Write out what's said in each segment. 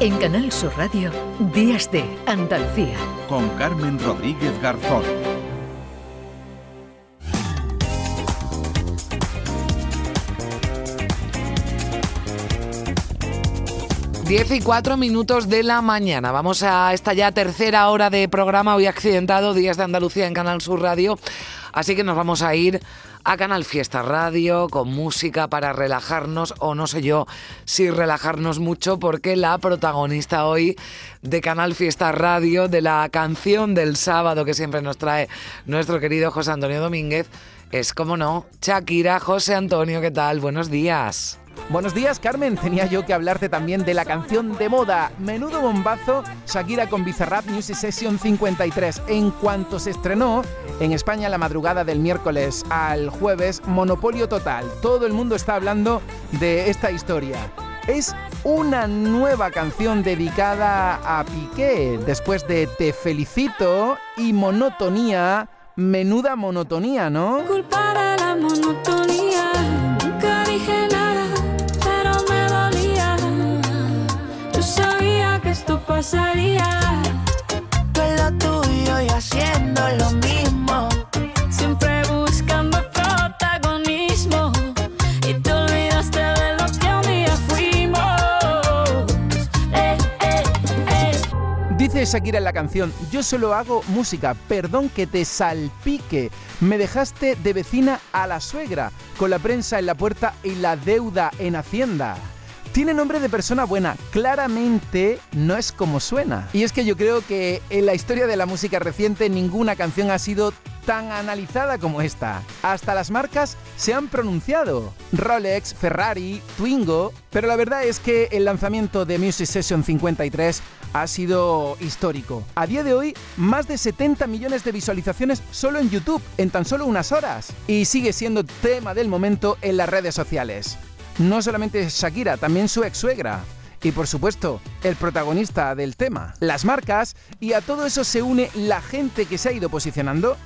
En Canal Sur Radio, Días de Andalucía. Con Carmen Rodríguez Garzón. 10 y 4 minutos de la mañana. Vamos a esta ya tercera hora de programa hoy accidentado, Días de Andalucía en Canal Sur Radio. Así que nos vamos a ir a Canal Fiesta Radio con música para relajarnos o no sé yo si relajarnos mucho porque la protagonista hoy de Canal Fiesta Radio, de la canción del sábado que siempre nos trae nuestro querido José Antonio Domínguez, es como no, Shakira, José Antonio, ¿qué tal? Buenos días. Buenos días, Carmen. Tenía yo que hablarte también de la canción de moda. Menudo bombazo, Shakira con Bizarrap Music Session 53. En cuanto se estrenó, en España la madrugada del miércoles al jueves, monopolio total. Todo el mundo está hablando de esta historia. Es una nueva canción dedicada a Piqué. Después de Te felicito y Monotonía, menuda monotonía, ¿no? Culpar la monotonía. Pasaría. En lo tuyo y haciendo lo mismo. Siempre buscando protagonismo. Y te olvidaste de lo que un día fuimos. Eh, eh, eh. Dice Shakira en la canción, yo solo hago música, perdón que te salpique. Me dejaste de vecina a la suegra, con la prensa en la puerta y la deuda en Hacienda. Tiene nombre de persona buena, claramente no es como suena. Y es que yo creo que en la historia de la música reciente ninguna canción ha sido tan analizada como esta. Hasta las marcas se han pronunciado. Rolex, Ferrari, Twingo. Pero la verdad es que el lanzamiento de Music Session 53 ha sido histórico. A día de hoy, más de 70 millones de visualizaciones solo en YouTube, en tan solo unas horas. Y sigue siendo tema del momento en las redes sociales. No solamente Shakira, también su ex suegra. Y por supuesto, el protagonista del tema, las marcas, y a todo eso se une la gente que se ha ido posicionando,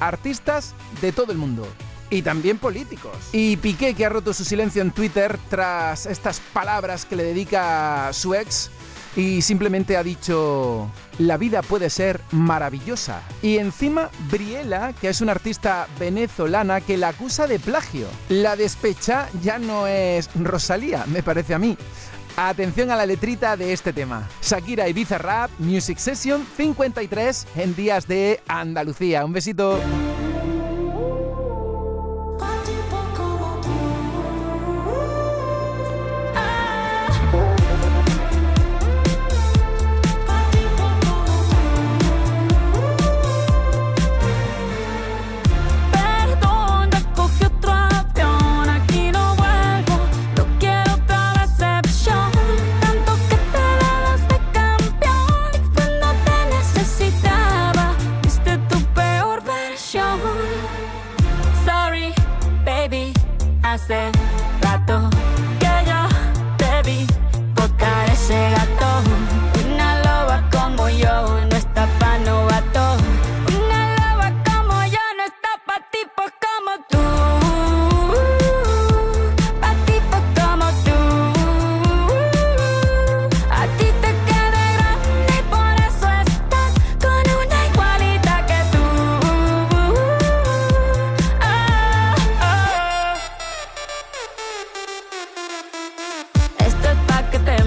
artistas de todo el mundo. Y también políticos. Y Piqué, que ha roto su silencio en Twitter tras estas palabras que le dedica su ex, y simplemente ha dicho, la vida puede ser maravillosa. Y encima Briela, que es una artista venezolana que la acusa de plagio. La despecha ya no es Rosalía, me parece a mí. Atención a la letrita de este tema. Shakira y Bizarrap Music Session 53 en días de Andalucía. Un besito. myself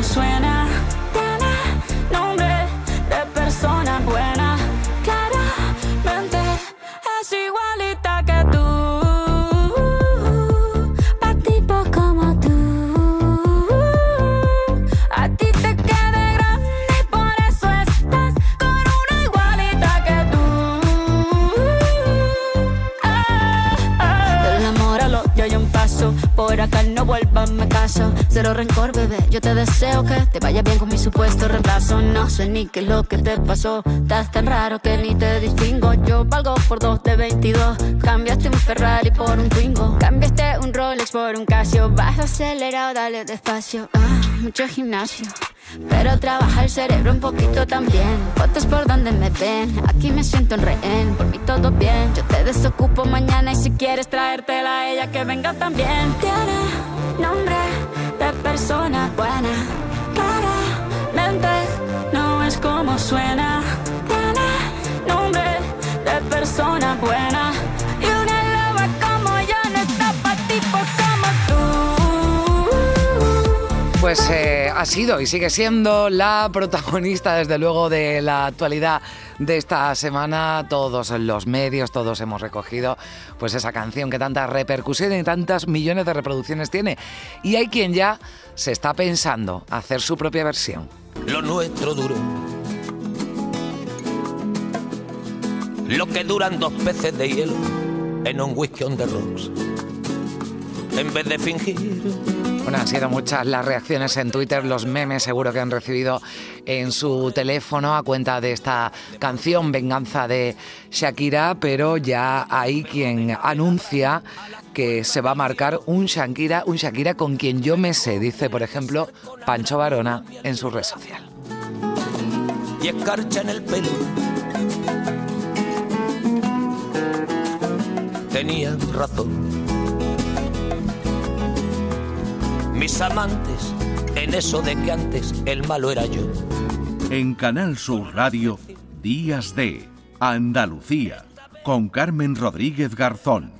es como suena. Por acá no vuelvas, me caso. Cero rencor, bebé. Yo te deseo que te vaya bien con mi supuesto reemplazo. No sé ni qué es lo que te pasó. Estás tan raro que ni te distingo. Yo valgo por dos de 22. Cambiaste un Ferrari por un Twingo. Cambiaste Rolex por un Casio. Vas acelerado, dale despacio. Ah, mucho gimnasio. Pero trabaja el cerebro un poquito también. Fotos por donde me ven. Aquí me siento en rehén. Por mí todo bien. Yo te desocupo mañana y si quieres traértela a ella que venga también. Tiene nombre de persona buena. Claramente no es como suena. Pues eh, ha sido y sigue siendo la protagonista, desde luego, de la actualidad de esta semana. Todos los medios, todos hemos recogido pues esa canción que tanta repercusión y tantas millones de reproducciones tiene. Y hay quien ya se está pensando hacer su propia versión. lo nuestro duro. Lo que duran dos peces de hielo en un whisky on the rocks. En vez de fingir, Bueno, han sido muchas las reacciones en Twitter, los memes seguro que han recibido en su teléfono a cuenta de esta canción Venganza de Shakira, pero ya hay quien anuncia que se va a marcar un Shakira, un Shakira con quien yo me sé, dice por ejemplo Pancho Varona en su red social. y escarcha en el pelo. Tenía razón. Mis amantes, en eso de que antes el malo era yo. En Canal Sur Radio, Días de Andalucía, con Carmen Rodríguez Garzón.